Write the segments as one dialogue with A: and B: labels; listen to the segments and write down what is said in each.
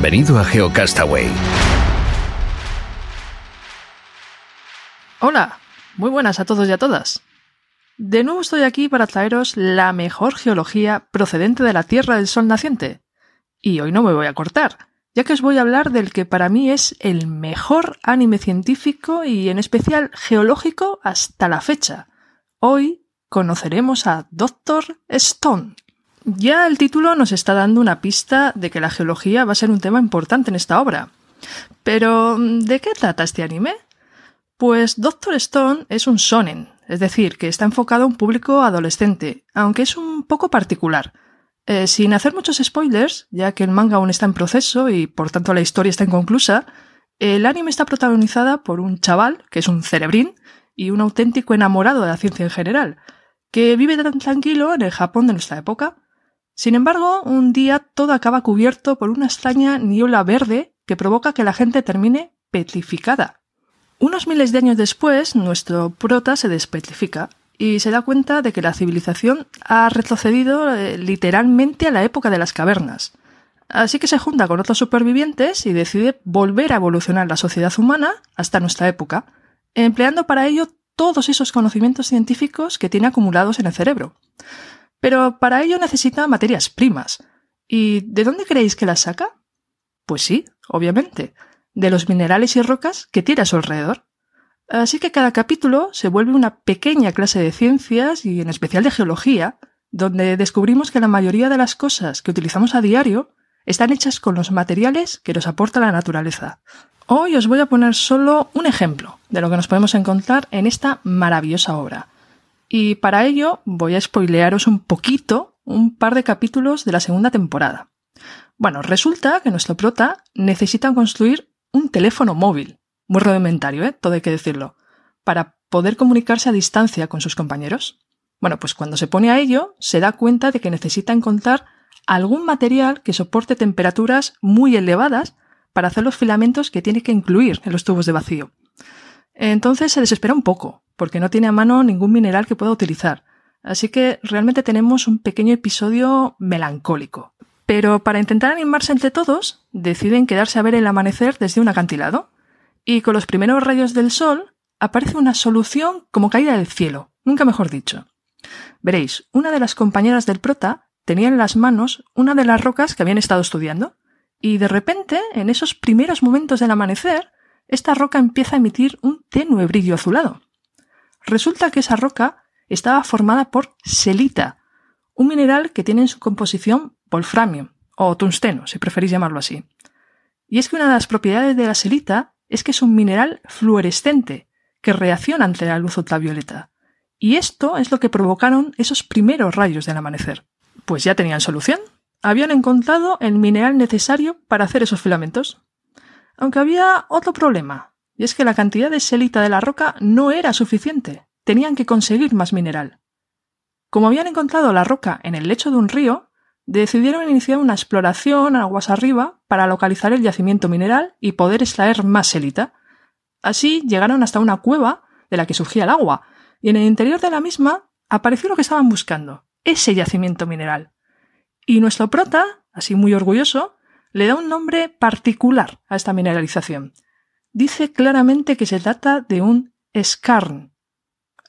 A: Bienvenido a GeoCastaway.
B: Hola, muy buenas a todos y a todas. De nuevo estoy aquí para traeros la mejor geología procedente de la Tierra del Sol naciente. Y hoy no me voy a cortar, ya que os voy a hablar del que para mí es el mejor anime científico y en especial geológico hasta la fecha. Hoy conoceremos a Dr. Stone. Ya el título nos está dando una pista de que la geología va a ser un tema importante en esta obra. Pero, ¿de qué trata este anime? Pues Doctor Stone es un shonen, es decir, que está enfocado a un público adolescente, aunque es un poco particular. Eh, sin hacer muchos spoilers, ya que el manga aún está en proceso y por tanto la historia está inconclusa, el anime está protagonizada por un chaval, que es un cerebrín, y un auténtico enamorado de la ciencia en general, que vive tan tranquilo en el Japón de nuestra época. Sin embargo, un día todo acaba cubierto por una extraña niebla verde que provoca que la gente termine petrificada. Unos miles de años después, nuestro prota se despetrifica y se da cuenta de que la civilización ha retrocedido eh, literalmente a la época de las cavernas. Así que se junta con otros supervivientes y decide volver a evolucionar la sociedad humana hasta nuestra época, empleando para ello todos esos conocimientos científicos que tiene acumulados en el cerebro. Pero para ello necesita materias primas. ¿Y de dónde creéis que las saca? Pues sí, obviamente, de los minerales y rocas que tiene a su alrededor. Así que cada capítulo se vuelve una pequeña clase de ciencias y en especial de geología, donde descubrimos que la mayoría de las cosas que utilizamos a diario están hechas con los materiales que nos aporta la naturaleza. Hoy os voy a poner solo un ejemplo de lo que nos podemos encontrar en esta maravillosa obra. Y para ello voy a spoilearos un poquito un par de capítulos de la segunda temporada. Bueno, resulta que nuestro prota necesita construir un teléfono móvil, muy rudimentario, ¿eh? todo hay que decirlo, para poder comunicarse a distancia con sus compañeros. Bueno, pues cuando se pone a ello, se da cuenta de que necesita encontrar algún material que soporte temperaturas muy elevadas para hacer los filamentos que tiene que incluir en los tubos de vacío. Entonces se desespera un poco, porque no tiene a mano ningún mineral que pueda utilizar. Así que realmente tenemos un pequeño episodio melancólico. Pero para intentar animarse entre todos, deciden quedarse a ver el amanecer desde un acantilado. Y con los primeros rayos del sol aparece una solución como caída del cielo, nunca mejor dicho. Veréis, una de las compañeras del prota tenía en las manos una de las rocas que habían estado estudiando, y de repente, en esos primeros momentos del amanecer, esta roca empieza a emitir un tenue brillo azulado. Resulta que esa roca estaba formada por selita, un mineral que tiene en su composición wolframio, o tungsteno, si preferís llamarlo así. Y es que una de las propiedades de la selita es que es un mineral fluorescente, que reacciona ante la luz ultravioleta. Y esto es lo que provocaron esos primeros rayos del amanecer. Pues ya tenían solución. Habían encontrado el mineral necesario para hacer esos filamentos. Aunque había otro problema, y es que la cantidad de selita de la roca no era suficiente, tenían que conseguir más mineral. Como habían encontrado la roca en el lecho de un río, decidieron iniciar una exploración aguas arriba para localizar el yacimiento mineral y poder extraer más selita. Así llegaron hasta una cueva de la que surgía el agua, y en el interior de la misma apareció lo que estaban buscando, ese yacimiento mineral. Y nuestro prota, así muy orgulloso, le da un nombre particular a esta mineralización. Dice claramente que se trata de un skarn.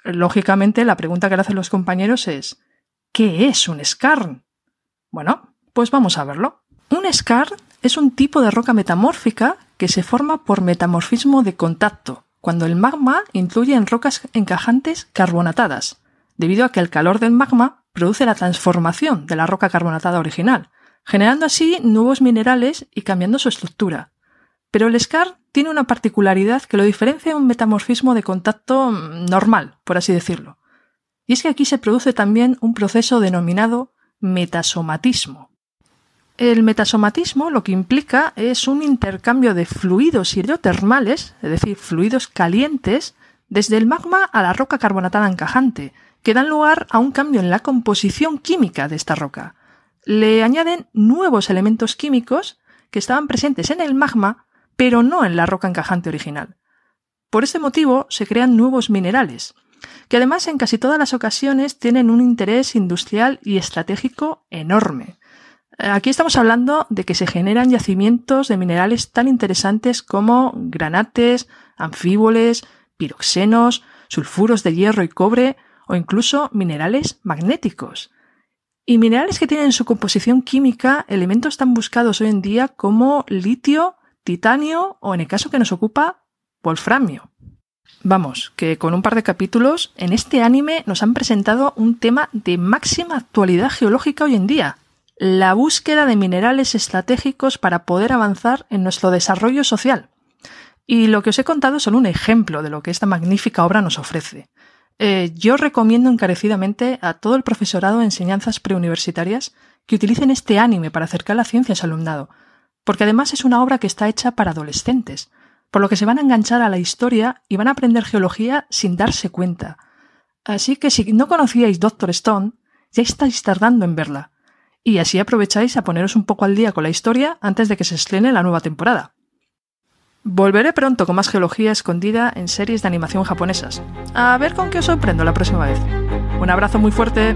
B: Lógicamente, la pregunta que le hacen los compañeros es ¿qué es un skarn? Bueno, pues vamos a verlo. Un skarn es un tipo de roca metamórfica que se forma por metamorfismo de contacto, cuando el magma influye en rocas encajantes carbonatadas, debido a que el calor del magma produce la transformación de la roca carbonatada original, generando así nuevos minerales y cambiando su estructura. Pero el SCAR tiene una particularidad que lo diferencia de un metamorfismo de contacto mm, normal, por así decirlo. Y es que aquí se produce también un proceso denominado metasomatismo. El metasomatismo lo que implica es un intercambio de fluidos hidrotermales, es decir, fluidos calientes, desde el magma a la roca carbonatada encajante, que dan lugar a un cambio en la composición química de esta roca. Le añaden nuevos elementos químicos que estaban presentes en el magma, pero no en la roca encajante original. Por este motivo se crean nuevos minerales, que además en casi todas las ocasiones tienen un interés industrial y estratégico enorme. Aquí estamos hablando de que se generan yacimientos de minerales tan interesantes como granates, anfíboles, piroxenos, sulfuros de hierro y cobre o incluso minerales magnéticos. Y minerales que tienen en su composición química elementos tan buscados hoy en día como litio, titanio o en el caso que nos ocupa, wolframio. Vamos, que con un par de capítulos en este anime nos han presentado un tema de máxima actualidad geológica hoy en día, la búsqueda de minerales estratégicos para poder avanzar en nuestro desarrollo social. Y lo que os he contado es solo un ejemplo de lo que esta magnífica obra nos ofrece. Eh, yo recomiendo encarecidamente a todo el profesorado de enseñanzas preuniversitarias que utilicen este anime para acercar la ciencia a su alumnado, porque además es una obra que está hecha para adolescentes, por lo que se van a enganchar a la historia y van a aprender geología sin darse cuenta. Así que si no conocíais Doctor Stone, ya estáis tardando en verla, y así aprovecháis a poneros un poco al día con la historia antes de que se estrene la nueva temporada. Volveré pronto con más geología escondida en series de animación japonesas. A ver con qué os sorprendo la próxima vez. Un abrazo muy fuerte.